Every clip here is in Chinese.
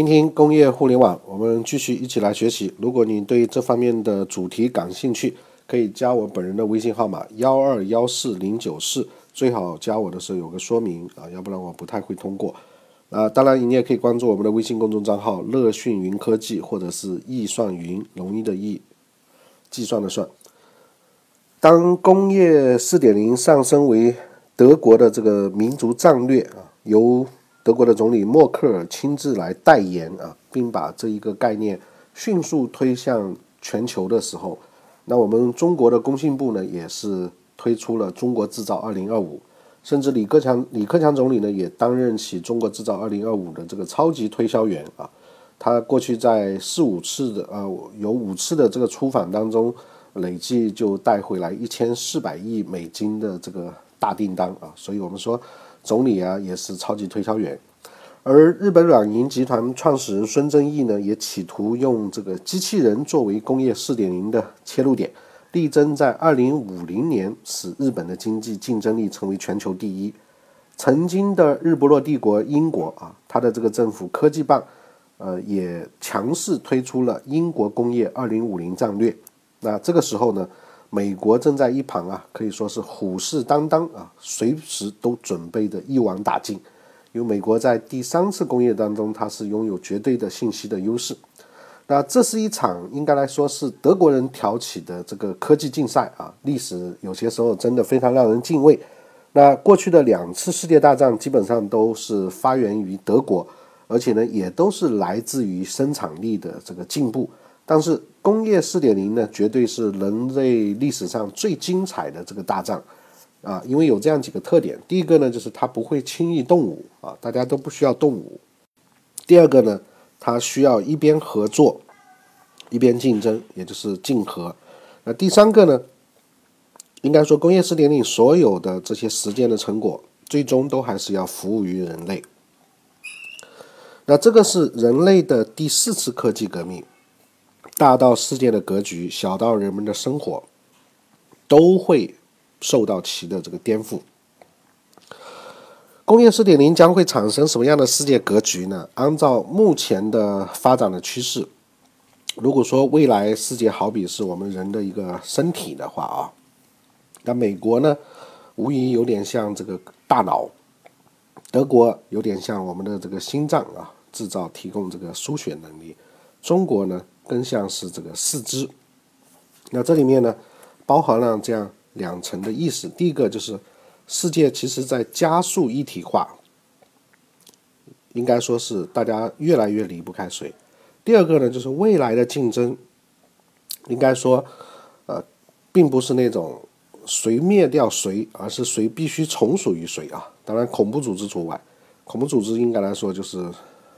听听工业互联网，我们继续一起来学习。如果你对这方面的主题感兴趣，可以加我本人的微信号码幺二幺四零九四，最好加我的时候有个说明啊，要不然我不太会通过。啊，当然你也可以关注我们的微信公众账号“乐讯云科技”或者是“易算云”，容易的易，计算的算。当工业四点零上升为德国的这个民族战略啊，由德国的总理默克尔亲自来代言啊，并把这一个概念迅速推向全球的时候，那我们中国的工信部呢，也是推出了“中国制造二零二五”，甚至李克强李克强总理呢，也担任起“中国制造二零二五”的这个超级推销员啊。他过去在四五次的呃有五次的这个出访当中。累计就带回来一千四百亿美金的这个大订单啊，所以我们说总理啊也是超级推销员。而日本软银集团创始人孙正义呢，也企图用这个机器人作为工业四点零的切入点，力争在二零五零年使日本的经济竞争力成为全球第一。曾经的日不落帝国英国啊，它的这个政府科技办，呃，也强势推出了英国工业二零五零战略。那这个时候呢，美国正在一旁啊，可以说是虎视眈眈啊，随时都准备着一网打尽。因为美国在第三次工业当中，它是拥有绝对的信息的优势。那这是一场应该来说是德国人挑起的这个科技竞赛啊，历史有些时候真的非常让人敬畏。那过去的两次世界大战基本上都是发源于德国，而且呢，也都是来自于生产力的这个进步。但是工业四点零呢，绝对是人类历史上最精彩的这个大战，啊，因为有这样几个特点。第一个呢，就是它不会轻易动武啊，大家都不需要动武。第二个呢，它需要一边合作，一边竞争，也就是竞合。那第三个呢，应该说工业四点零所有的这些实践的成果，最终都还是要服务于人类。那这个是人类的第四次科技革命。大到世界的格局，小到人们的生活，都会受到其的这个颠覆。工业四点零将会产生什么样的世界格局呢？按照目前的发展的趋势，如果说未来世界好比是我们人的一个身体的话啊，那美国呢，无疑有点像这个大脑；德国有点像我们的这个心脏啊，制造提供这个输血能力；中国呢？更像是这个四肢，那这里面呢，包含了这样两层的意思。第一个就是世界其实在加速一体化，应该说是大家越来越离不开谁。第二个呢，就是未来的竞争，应该说，呃，并不是那种谁灭掉谁，而是谁必须从属于谁啊。当然，恐怖组织除外，恐怖组织应该来说就是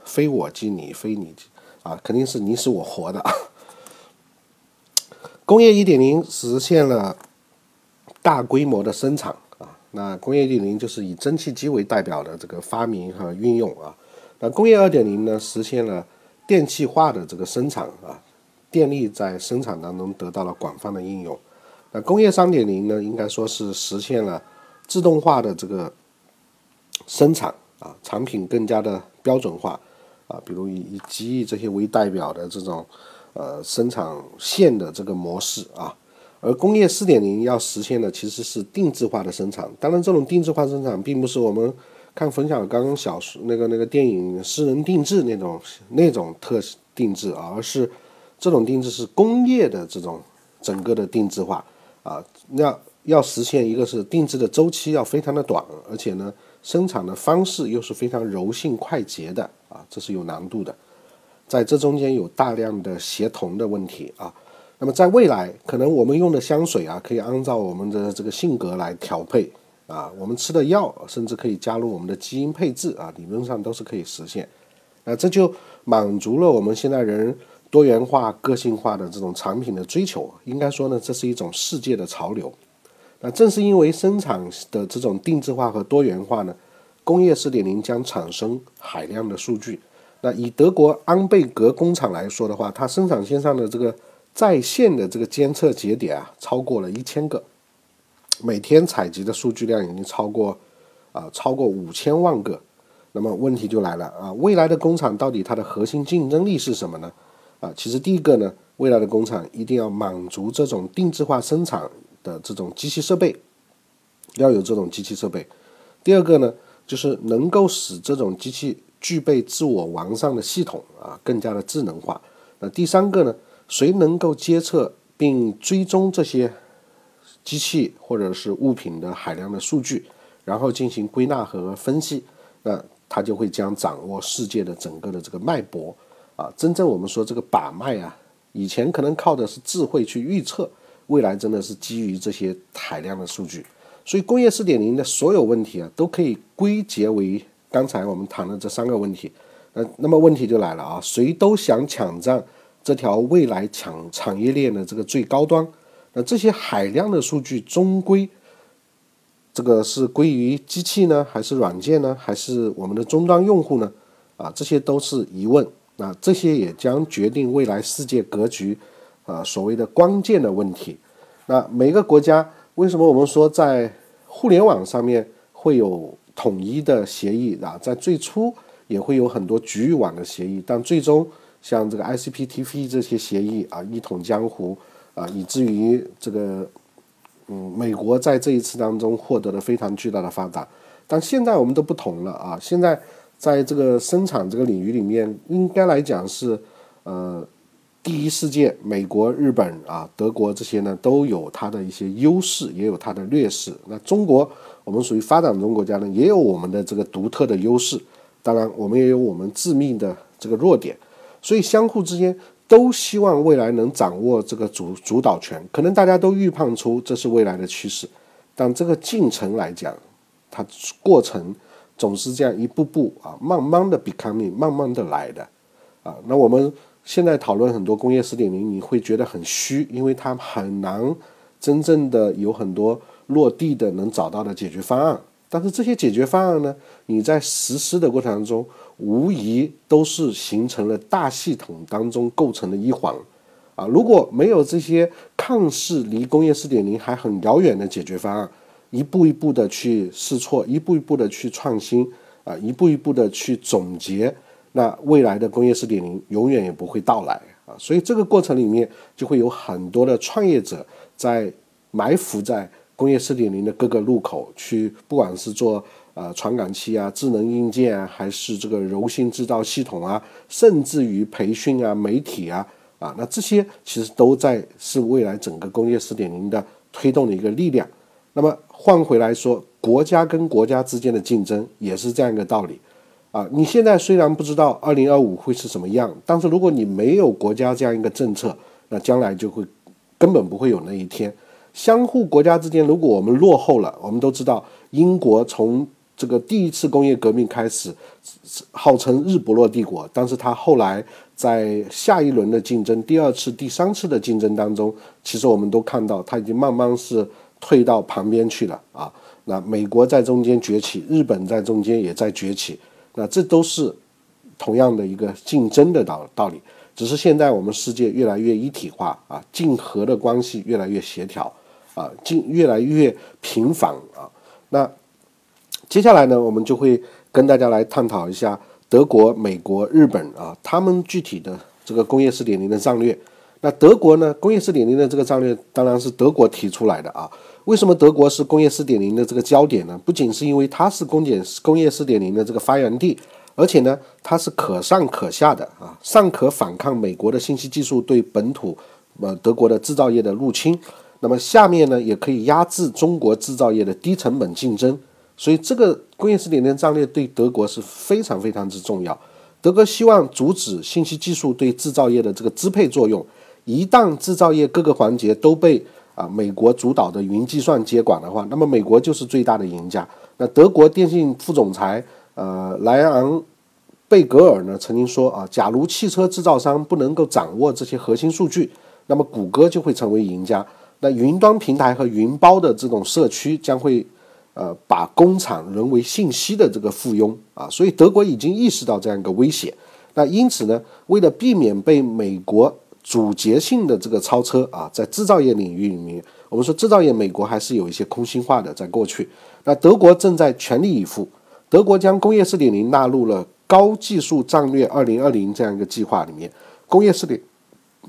非我即你，非你即。啊，肯定是你死我活的啊！工业一点零实现了大规模的生产啊，那工业一点零就是以蒸汽机为代表的这个发明和运用啊。那工业二点零呢，实现了电气化的这个生产啊，电力在生产当中得到了广泛的应用。那工业三点零呢，应该说是实现了自动化的这个生产啊，产品更加的标准化。啊，比如以以机翼这些为代表的这种，呃，生产线的这个模式啊，而工业四点零要实现的其实是定制化的生产。当然，这种定制化生产并不是我们看冯小刚小说那个那个电影私人定制那种那种特定制，而是这种定制是工业的这种整个的定制化啊。那要实现一个是定制的周期要非常的短，而且呢。生产的方式又是非常柔性快捷的啊，这是有难度的，在这中间有大量的协同的问题啊。那么在未来，可能我们用的香水啊，可以按照我们的这个性格来调配啊，我们吃的药甚至可以加入我们的基因配置啊，理论上都是可以实现。那这就满足了我们现在人多元化、个性化的这种产品的追求。应该说呢，这是一种世界的潮流。那正是因为生产的这种定制化和多元化呢，工业四点零将产生海量的数据。那以德国安贝格工厂来说的话，它生产线上的这个在线的这个监测节点啊，超过了一千个，每天采集的数据量已经超过啊超过五千万个。那么问题就来了啊，未来的工厂到底它的核心竞争力是什么呢？啊，其实第一个呢，未来的工厂一定要满足这种定制化生产的这种机器设备，要有这种机器设备。第二个呢，就是能够使这种机器具备自我完善的系统啊，更加的智能化。那第三个呢，谁能够监测并追踪这些机器或者是物品的海量的数据，然后进行归纳和分析，那他就会将掌握世界的整个的这个脉搏。啊，真正我们说这个把脉啊，以前可能靠的是智慧去预测，未来真的是基于这些海量的数据。所以工业四点零的所有问题啊，都可以归结为刚才我们谈的这三个问题。呃，那么问题就来了啊，谁都想抢占这条未来抢产业链的这个最高端。那这些海量的数据终归，这个是归于机器呢，还是软件呢，还是我们的终端用户呢？啊，这些都是疑问。那这些也将决定未来世界格局，啊，所谓的关键的问题。那每个国家为什么我们说在互联网上面会有统一的协议啊？在最初也会有很多局域网的协议，但最终像这个 ICP-TP 这些协议啊，一统江湖啊，以至于这个嗯，美国在这一次当中获得了非常巨大的发展。但现在我们都不同了啊，现在。在这个生产这个领域里面，应该来讲是，呃，第一世界，美国、日本啊、德国这些呢，都有它的一些优势，也有它的劣势。那中国，我们属于发展中国家呢，也有我们的这个独特的优势。当然，我们也有我们致命的这个弱点。所以，相互之间都希望未来能掌握这个主主导权。可能大家都预判出这是未来的趋势，但这个进程来讲，它过程。总是这样一步步啊，慢慢的 becoming，慢慢的来的，啊，那我们现在讨论很多工业四点零，你会觉得很虚，因为它很难真正的有很多落地的能找到的解决方案。但是这些解决方案呢，你在实施的过程当中，无疑都是形成了大系统当中构成的一环，啊，如果没有这些看似离工业四点零还很遥远的解决方案。一步一步的去试错，一步一步的去创新，啊，一步一步的去总结，那未来的工业四点零永远也不会到来啊！所以这个过程里面就会有很多的创业者在埋伏在工业四点零的各个路口去，不管是做呃传感器啊、智能硬件啊，还是这个柔性制造系统啊，甚至于培训啊、媒体啊，啊，那这些其实都在是未来整个工业四点零的推动的一个力量。那么换回来说，国家跟国家之间的竞争也是这样一个道理，啊，你现在虽然不知道二零二五会是什么样，但是如果你没有国家这样一个政策，那将来就会根本不会有那一天。相互国家之间，如果我们落后了，我们都知道，英国从这个第一次工业革命开始，号称日不落帝国，但是它后来在下一轮的竞争，第二次、第三次的竞争当中，其实我们都看到，它已经慢慢是。退到旁边去了啊！那美国在中间崛起，日本在中间也在崛起，那这都是同样的一个竞争的道道理。只是现在我们世界越来越一体化啊，竞合的关系越来越协调啊，竞越来越频繁啊。那接下来呢，我们就会跟大家来探讨一下德国、美国、日本啊，他们具体的这个工业四点零的战略。那德国呢？工业四点零的这个战略当然是德国提出来的啊。为什么德国是工业四点零的这个焦点呢？不仅是因为它是工业工业四点零的这个发源地，而且呢，它是可上可下的啊，上可反抗美国的信息技术对本土呃德国的制造业的入侵，那么下面呢也可以压制中国制造业的低成本竞争。所以这个工业四点零战略对德国是非常非常之重要。德国希望阻止信息技术对制造业的这个支配作用。一旦制造业各个环节都被啊美国主导的云计算接管的话，那么美国就是最大的赢家。那德国电信副总裁呃莱昂贝格尔呢曾经说啊，假如汽车制造商不能够掌握这些核心数据，那么谷歌就会成为赢家。那云端平台和云包的这种社区将会呃把工厂沦为信息的这个附庸啊。所以德国已经意识到这样一个威胁。那因此呢，为了避免被美国主节性的这个超车啊，在制造业领域里面，我们说制造业美国还是有一些空心化的，在过去，那德国正在全力以赴。德国将工业四点零纳入了高技术战略二零二零这样一个计划里面。工业四点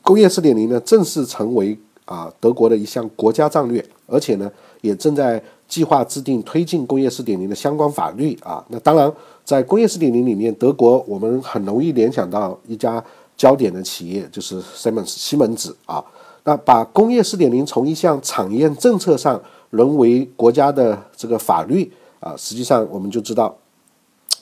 工业四点零呢，正式成为啊德国的一项国家战略，而且呢，也正在计划制定推进工业四点零的相关法律啊。那当然，在工业四点零里面，德国我们很容易联想到一家焦点的企业，就是 Siemens 西门子啊。那把工业四点零从一项产业政策上沦为国家的这个法律啊，实际上我们就知道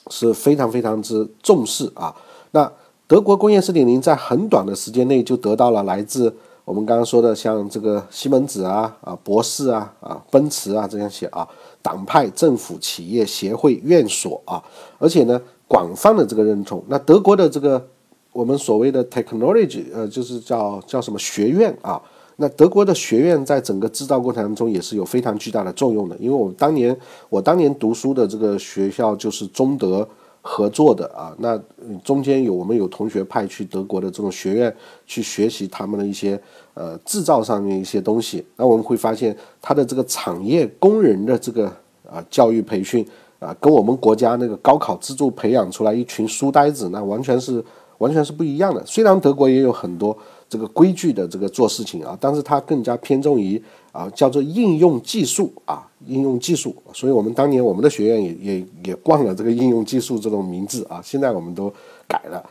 是非常非常之重视啊。那德国工业四点零在很短的时间内就得到了来自我们刚刚说的像这个西门子啊啊博士啊啊奔驰啊这样些啊党派、政府、企业、协会、院所啊，而且呢广泛的这个认同。那德国的这个。我们所谓的 technology，呃，就是叫叫什么学院啊？那德国的学院在整个制造过程当中也是有非常巨大的作用的。因为我当年我当年读书的这个学校就是中德合作的啊，那中间有我们有同学派去德国的这种学院去学习他们的一些呃制造上面一些东西。那我们会发现它的这个产业工人的这个啊教育培训啊，跟我们国家那个高考资助培养出来一群书呆子，那完全是。完全是不一样的。虽然德国也有很多这个规矩的这个做事情啊，但是它更加偏重于啊叫做应用技术啊应用技术。所以我们当年我们的学院也也也冠了这个应用技术这种名字啊，现在我们都改了。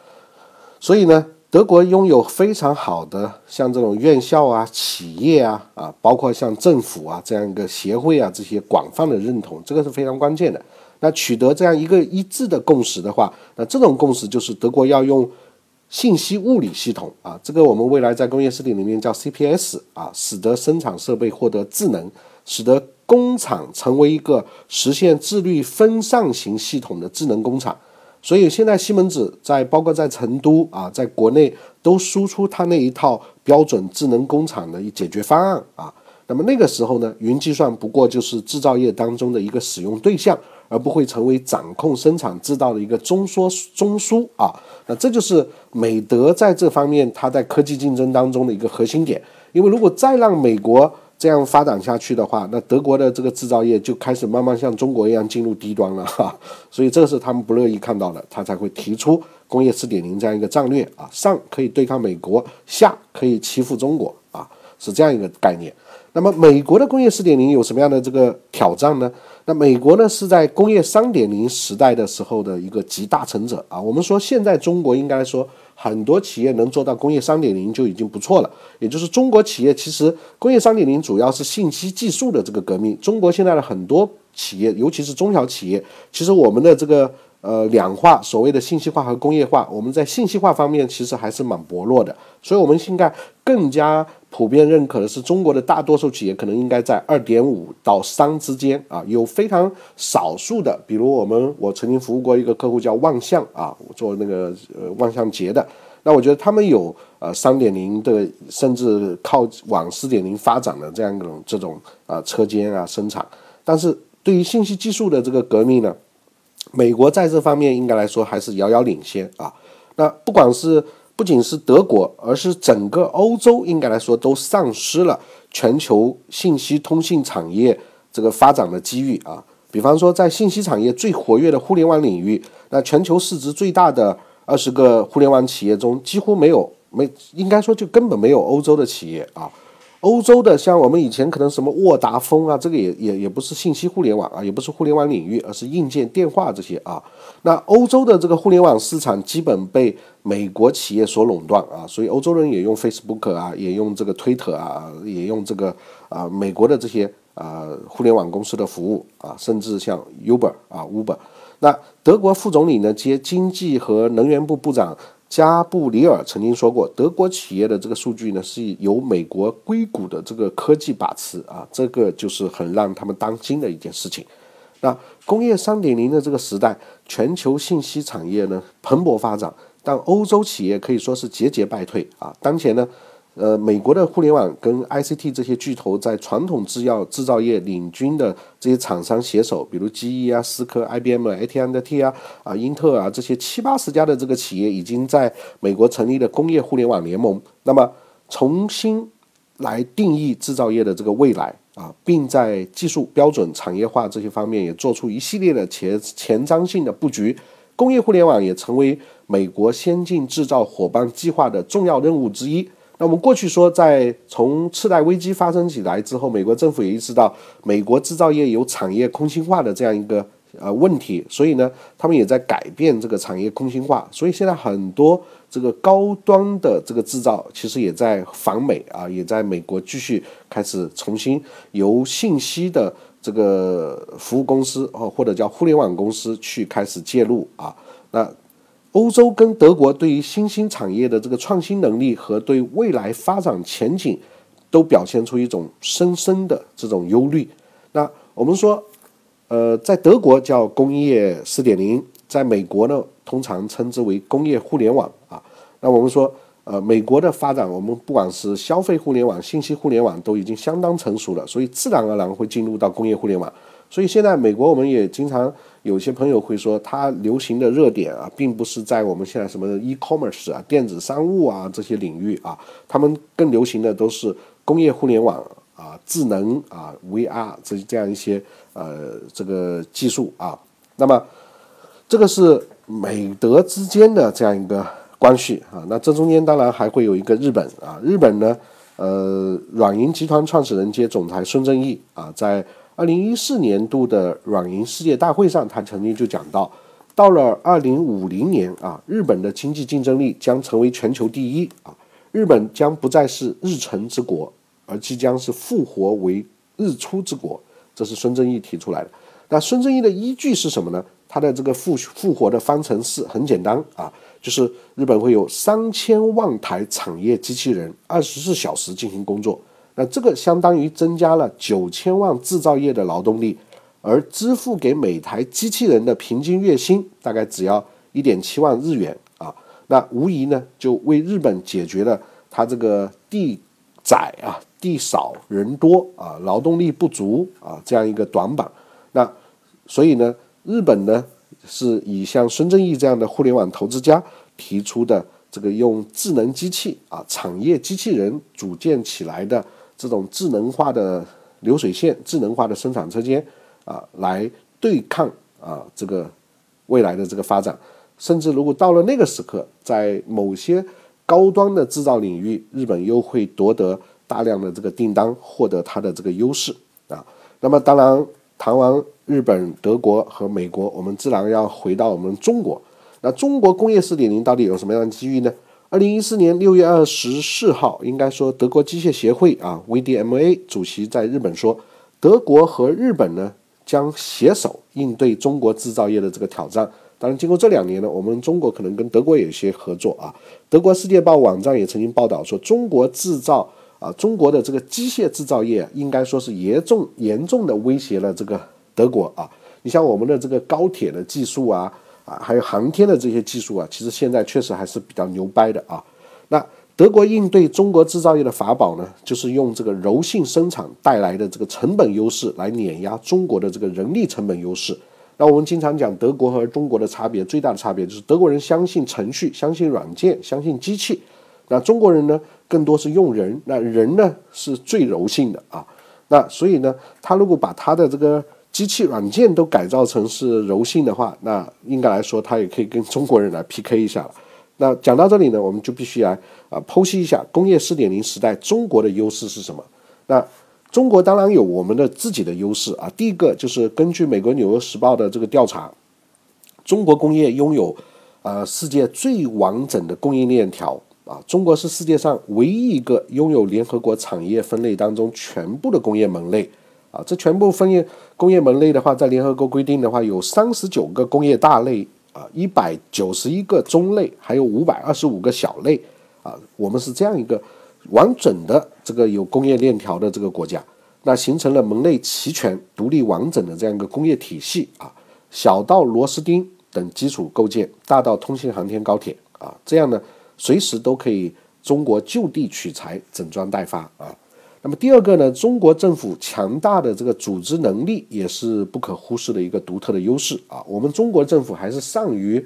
所以呢，德国拥有非常好的像这种院校啊、企业啊啊，包括像政府啊这样一个协会啊这些广泛的认同，这个是非常关键的。那取得这样一个一致的共识的话，那这种共识就是德国要用信息物理系统啊，这个我们未来在工业四点里面叫 CPS 啊，使得生产设备获得智能，使得工厂成为一个实现自律分散型系统的智能工厂。所以现在西门子在包括在成都啊，在国内都输出它那一套标准智能工厂的解决方案啊。那么那个时候呢，云计算不过就是制造业当中的一个使用对象。而不会成为掌控生产制造的一个中枢中枢啊，那这就是美德在这方面它在科技竞争当中的一个核心点。因为如果再让美国这样发展下去的话，那德国的这个制造业就开始慢慢像中国一样进入低端了哈。所以这是他们不乐意看到的，他才会提出工业四点零这样一个战略啊，上可以对抗美国，下可以欺负中国啊，是这样一个概念。那么美国的工业四点零有什么样的这个挑战呢？那美国呢是在工业三点零时代的时候的一个集大成者啊。我们说现在中国应该说很多企业能做到工业三点零就已经不错了。也就是中国企业其实工业三点零主要是信息技术的这个革命。中国现在的很多企业，尤其是中小企业，其实我们的这个呃两化，所谓的信息化和工业化，我们在信息化方面其实还是蛮薄弱的。所以，我们现在更加。普遍认可的是，中国的大多数企业可能应该在二点五到三之间啊，有非常少数的，比如我们我曾经服务过一个客户叫万象啊，做那个呃万象节的，那我觉得他们有呃三点零的，甚至靠往四点零发展的这样一种这种啊车间啊生产，但是对于信息技术的这个革命呢，美国在这方面应该来说还是遥遥领先啊，那不管是。不仅是德国，而是整个欧洲，应该来说都丧失了全球信息通信产业这个发展的机遇啊。比方说，在信息产业最活跃的互联网领域，那全球市值最大的二十个互联网企业中，几乎没有没，应该说就根本没有欧洲的企业啊。欧洲的像我们以前可能什么沃达丰啊，这个也也也不是信息互联网啊，也不是互联网领域，而是硬件电话这些啊。那欧洲的这个互联网市场基本被美国企业所垄断啊，所以欧洲人也用 Facebook 啊，也用这个 Twitter 啊，也用这个啊美国的这些啊互联网公司的服务啊，甚至像 Uber 啊 Uber。那德国副总理呢接经济和能源部部长。加布里尔曾经说过，德国企业的这个数据呢是由美国硅谷的这个科技把持啊，这个就是很让他们当心的一件事情。那工业三点零的这个时代，全球信息产业呢蓬勃发展，但欧洲企业可以说是节节败退啊。当前呢。呃，美国的互联网跟 ICT 这些巨头在传统制药制造业领军的这些厂商携手，比如 GE 啊、思科、IBM、AT&T 啊、啊英特尔啊这些七八十家的这个企业，已经在美国成立了工业互联网联盟。那么重新来定义制造业的这个未来啊，并在技术标准、产业化这些方面也做出一系列的前前瞻性的布局。工业互联网也成为美国先进制造伙伴计划的重要任务之一。那我们过去说，在从次贷危机发生起来之后，美国政府也意识到美国制造业有产业空心化的这样一个呃问题，所以呢，他们也在改变这个产业空心化。所以现在很多这个高端的这个制造，其实也在反美啊，也在美国继续开始重新由信息的这个服务公司哦，或者叫互联网公司去开始介入啊，那。欧洲跟德国对于新兴产业的这个创新能力和对未来发展前景，都表现出一种深深的这种忧虑。那我们说，呃，在德国叫工业四点零，在美国呢，通常称之为工业互联网啊。那我们说，呃，美国的发展，我们不管是消费互联网、信息互联网，都已经相当成熟了，所以自然而然会进入到工业互联网。所以现在美国，我们也经常有些朋友会说，它流行的热点啊，并不是在我们现在什么 e-commerce 啊、电子商务啊这些领域啊，他们更流行的都是工业互联网啊、智能啊、VR 这这样一些呃这个技术啊。那么这个是美德之间的这样一个关系啊。那这中间当然还会有一个日本啊，日本呢，呃，软银集团创始人兼总裁孙正义啊，在二零一四年度的软银世界大会上，他曾经就讲到，到了二零五零年啊，日本的经济竞争力将成为全球第一啊，日本将不再是日成之国，而即将是复活为日出之国。这是孙正义提出来的。那孙正义的依据是什么呢？他的这个复复活的方程式很简单啊，就是日本会有三千万台产业机器人，二十四小时进行工作。那这个相当于增加了九千万制造业的劳动力，而支付给每台机器人的平均月薪大概只要一点七万日元啊，那无疑呢就为日本解决了它这个地窄啊、地少人多啊、劳动力不足啊这样一个短板。那所以呢，日本呢是以像孙正义这样的互联网投资家提出的这个用智能机器啊、产业机器人组建起来的。这种智能化的流水线、智能化的生产车间啊，来对抗啊这个未来的这个发展，甚至如果到了那个时刻，在某些高端的制造领域，日本又会夺得大量的这个订单，获得它的这个优势啊。那么，当然谈完日本、德国和美国，我们自然要回到我们中国。那中国工业四点零到底有什么样的机遇呢？二零一四年六月二十四号，应该说德国机械协会啊 （VDMA） 主席在日本说，德国和日本呢将携手应对中国制造业的这个挑战。当然，经过这两年呢，我们中国可能跟德国有一些合作啊。德国《世界报》网站也曾经报道说，中国制造啊，中国的这个机械制造业应该说是严重严重的威胁了这个德国啊。你像我们的这个高铁的技术啊。啊，还有航天的这些技术啊，其实现在确实还是比较牛掰的啊。那德国应对中国制造业的法宝呢，就是用这个柔性生产带来的这个成本优势来碾压中国的这个人力成本优势。那我们经常讲德国和中国的差别，最大的差别就是德国人相信程序、相信软件、相信机器，那中国人呢，更多是用人，那人呢是最柔性的啊。那所以呢，他如果把他的这个机器软件都改造成是柔性的话，那应该来说，它也可以跟中国人来 PK 一下了。那讲到这里呢，我们就必须来啊剖析一下工业四点零时代中国的优势是什么。那中国当然有我们的自己的优势啊。第一个就是根据美国纽约时报的这个调查，中国工业拥有啊世界最完整的供应链条啊。中国是世界上唯一一个拥有联合国产业分类当中全部的工业门类。啊，这全部分业工业门类的话，在联合国规定的话，有三十九个工业大类啊，一百九十一个中类，还有五百二十五个小类啊。我们是这样一个完整的这个有工业链条的这个国家，那形成了门类齐全、独立完整的这样一个工业体系啊。小到螺丝钉等基础构件，大到通信航天高铁啊，这样呢，随时都可以中国就地取材、整装待发啊。那么第二个呢，中国政府强大的这个组织能力也是不可忽视的一个独特的优势啊。我们中国政府还是善于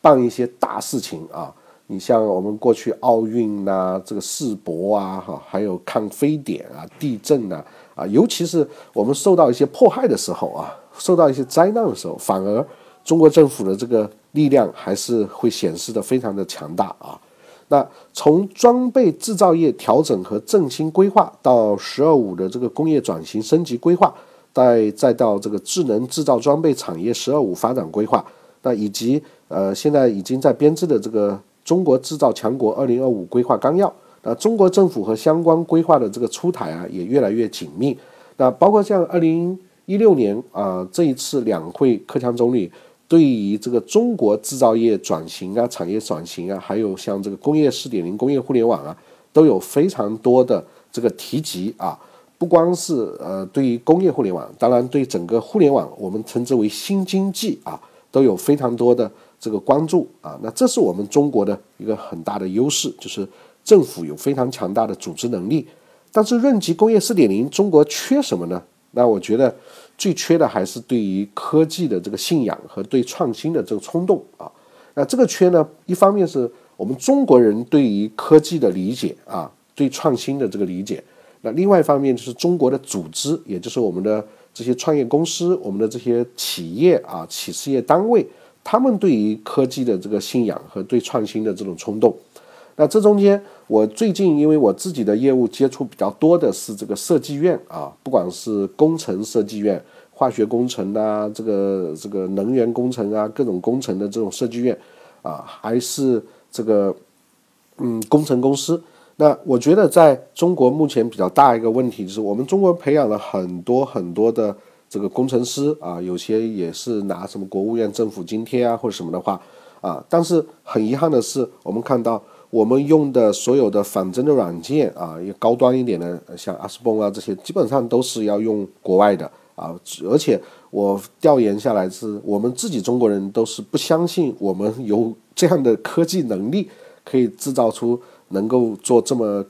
办一些大事情啊，你像我们过去奥运呐，这个世博啊，哈，还有抗非典啊、地震呐，啊，尤其是我们受到一些迫害的时候啊，受到一些灾难的时候，反而中国政府的这个力量还是会显示的非常的强大啊。那从装备制造业调整和振兴规划到“十二五”的这个工业转型升级规划，再再到这个智能制造装备产业“十二五”发展规划，那以及呃现在已经在编制的这个中国制造强国二零二五规划纲要，那中国政府和相关规划的这个出台啊也越来越紧密。那包括像二零一六年啊这一次两会，克强总理。对于这个中国制造业转型啊、产业转型啊，还有像这个工业四点零、工业互联网啊，都有非常多的这个提及啊。不光是呃，对于工业互联网，当然对整个互联网，我们称之为新经济啊，都有非常多的这个关注啊。那这是我们中国的一个很大的优势，就是政府有非常强大的组织能力。但是论及工业四点零，中国缺什么呢？那我觉得。最缺的还是对于科技的这个信仰和对创新的这个冲动啊。那这个缺呢，一方面是我们中国人对于科技的理解啊，对创新的这个理解。那另外一方面就是中国的组织，也就是我们的这些创业公司、我们的这些企业啊、企事业单位，他们对于科技的这个信仰和对创新的这种冲动。那这中间，我最近因为我自己的业务接触比较多的是这个设计院啊，不管是工程设计院、化学工程啊，这个这个能源工程啊，各种工程的这种设计院啊，还是这个嗯工程公司。那我觉得在中国目前比较大一个问题就是，我们中国培养了很多很多的这个工程师啊，有些也是拿什么国务院政府津贴啊或者什么的话啊，但是很遗憾的是，我们看到。我们用的所有的仿真的软件啊，也高端一点的，像阿斯崩啊这些，基本上都是要用国外的啊。而且我调研下来是，我们自己中国人都是不相信我们有这样的科技能力，可以制造出能够做这么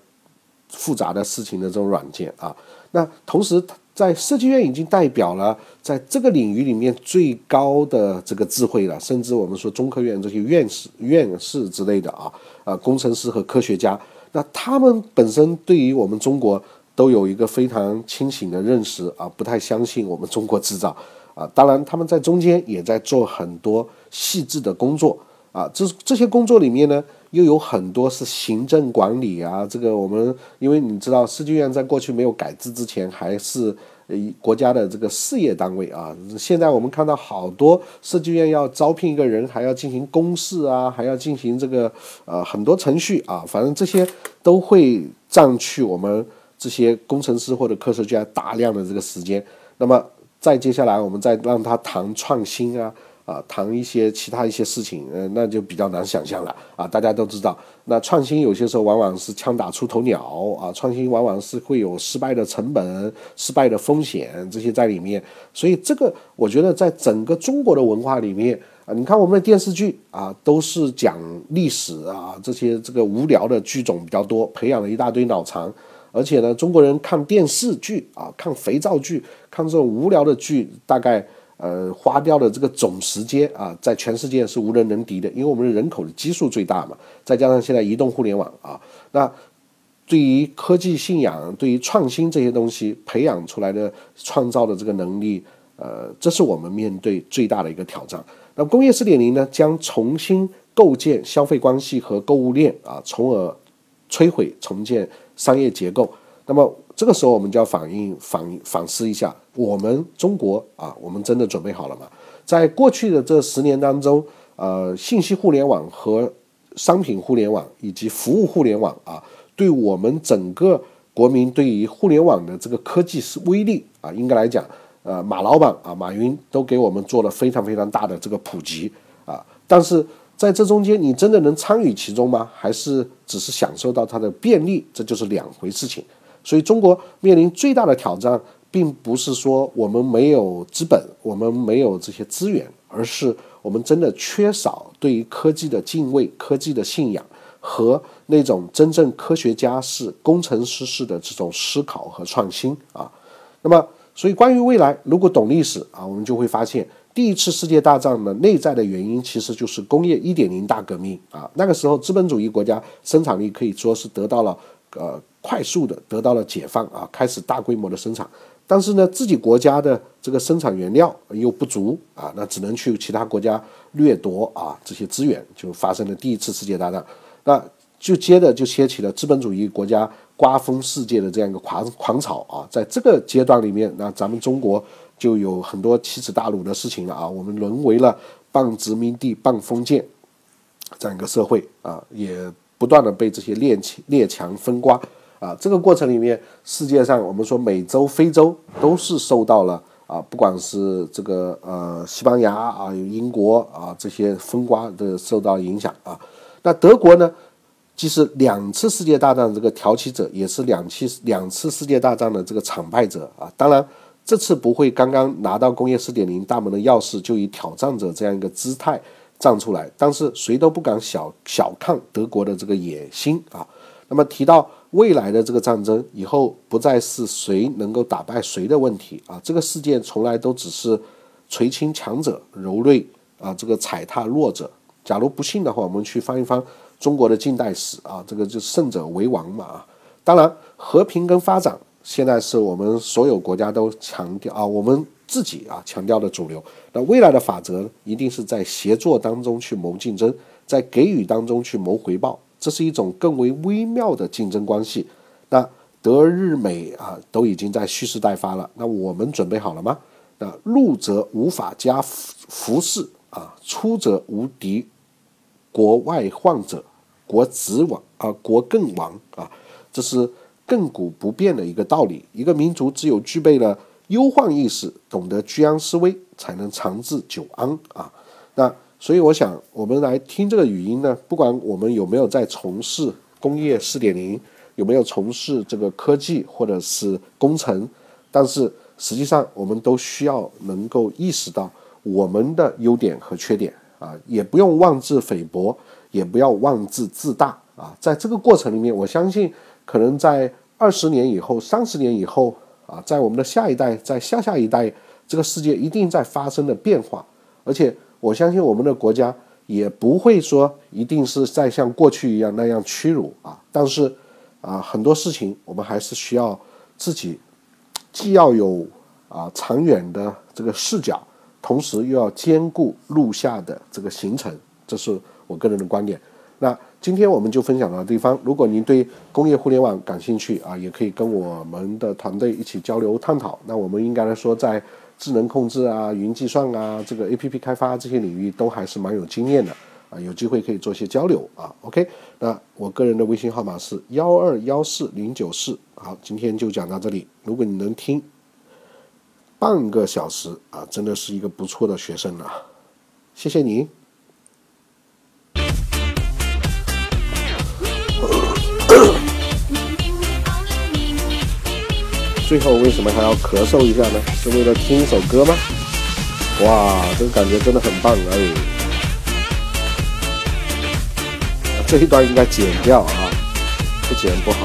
复杂的事情的这种软件啊。那同时。在设计院已经代表了在这个领域里面最高的这个智慧了，甚至我们说中科院这些院士、院士之类的啊，啊，工程师和科学家，那他们本身对于我们中国都有一个非常清醒的认识啊，不太相信我们中国制造啊。当然，他们在中间也在做很多细致的工作啊。这这些工作里面呢。又有很多是行政管理啊，这个我们因为你知道，设计院在过去没有改制之前还是呃国家的这个事业单位啊。现在我们看到好多设计院要招聘一个人，还要进行公示啊，还要进行这个呃很多程序啊，反正这些都会占去我们这些工程师或者科学家大量的这个时间。那么再接下来，我们再让他谈创新啊。啊，谈一些其他一些事情，呃，那就比较难想象了啊。大家都知道，那创新有些时候往往是枪打出头鸟啊，创新往往是会有失败的成本、失败的风险这些在里面。所以这个，我觉得在整个中国的文化里面啊，你看我们的电视剧啊，都是讲历史啊，这些这个无聊的剧种比较多，培养了一大堆脑残。而且呢，中国人看电视剧啊，看肥皂剧，看这种无聊的剧，大概。呃，花掉的这个总时间啊，在全世界是无人能敌的，因为我们的人口的基数最大嘛，再加上现在移动互联网啊，那对于科技信仰、对于创新这些东西培养出来的创造的这个能力，呃，这是我们面对最大的一个挑战。那工业四点零呢，将重新构建消费关系和购物链啊，从而摧毁重建商业结构。那么这个时候，我们就要反映反反思一下，我们中国啊，我们真的准备好了吗？在过去的这十年当中，呃，信息互联网和商品互联网以及服务互联网啊，对我们整个国民对于互联网的这个科技是威力啊，应该来讲，呃，马老板啊，马云都给我们做了非常非常大的这个普及啊，但是在这中间，你真的能参与其中吗？还是只是享受到它的便利？这就是两回事情。所以，中国面临最大的挑战，并不是说我们没有资本，我们没有这些资源，而是我们真的缺少对于科技的敬畏、科技的信仰和那种真正科学家式、工程师式的这种思考和创新啊。那么，所以关于未来，如果懂历史啊，我们就会发现，第一次世界大战的内在的原因其实就是工业一点零大革命啊，那个时候资本主义国家生产力可以说是得到了呃快速的得到了解放啊，开始大规模的生产，但是呢自己国家的这个生产原料又不足啊，那只能去其他国家掠夺啊这些资源，就发生了第一次世界大战，那就接着就掀起了资本主义国家瓜分世界的这样一个狂狂潮啊，在这个阶段里面，那咱们中国。就有很多奇耻大辱的事情了啊！我们沦为了半殖民地半封建这样一个社会啊，也不断的被这些列强列强分瓜啊。这个过程里面，世界上我们说美洲、非洲都是受到了啊，不管是这个呃西班牙啊、英国啊这些分瓜的受到影响啊。那德国呢，既是两次世界大战这个挑起者，也是两次两次世界大战的这个惨败者啊。当然。这次不会刚刚拿到工业四点零大门的钥匙就以挑战者这样一个姿态站出来，但是谁都不敢小小看德国的这个野心啊。那么提到未来的这个战争，以后不再是谁能够打败谁的问题啊，这个世界从来都只是垂青强者，柔弱啊，这个踩踏弱者。假如不信的话，我们去翻一翻中国的近代史啊，这个就胜者为王嘛啊。当然，和平跟发展。现在是我们所有国家都强调啊，我们自己啊强调的主流。那未来的法则一定是在协作当中去谋竞争，在给予当中去谋回报，这是一种更为微妙的竞争关系。那德日美啊都已经在蓄势待发了，那我们准备好了吗？那入则无法加服饰啊，出则无敌国外患者，国子亡啊，国更亡啊，这是。亘古不变的一个道理，一个民族只有具备了忧患意识，懂得居安思危，才能长治久安啊。那所以我想，我们来听这个语音呢，不管我们有没有在从事工业四点零，有没有从事这个科技或者是工程，但是实际上我们都需要能够意识到我们的优点和缺点啊，也不用妄自菲薄，也不要妄自自大啊。在这个过程里面，我相信。可能在二十年以后、三十年以后啊，在我们的下一代、在下下一代，这个世界一定在发生的变化。而且我相信我们的国家也不会说一定是在像过去一样那样屈辱啊。但是啊，很多事情我们还是需要自己既要有啊长远的这个视角，同时又要兼顾路下的这个行程。这是我个人的观点。那今天我们就分享到地方。如果您对工业互联网感兴趣啊，也可以跟我们的团队一起交流探讨。那我们应该来说，在智能控制啊、云计算啊、这个 APP 开发这些领域都还是蛮有经验的啊，有机会可以做些交流啊。OK，那我个人的微信号码是幺二幺四零九四。好，今天就讲到这里。如果你能听半个小时啊，真的是一个不错的学生了。谢谢你。最后为什么还要咳嗽一下呢？是为了听一首歌吗？哇，这个感觉真的很棒哎！这一段应该剪掉啊，不剪不好。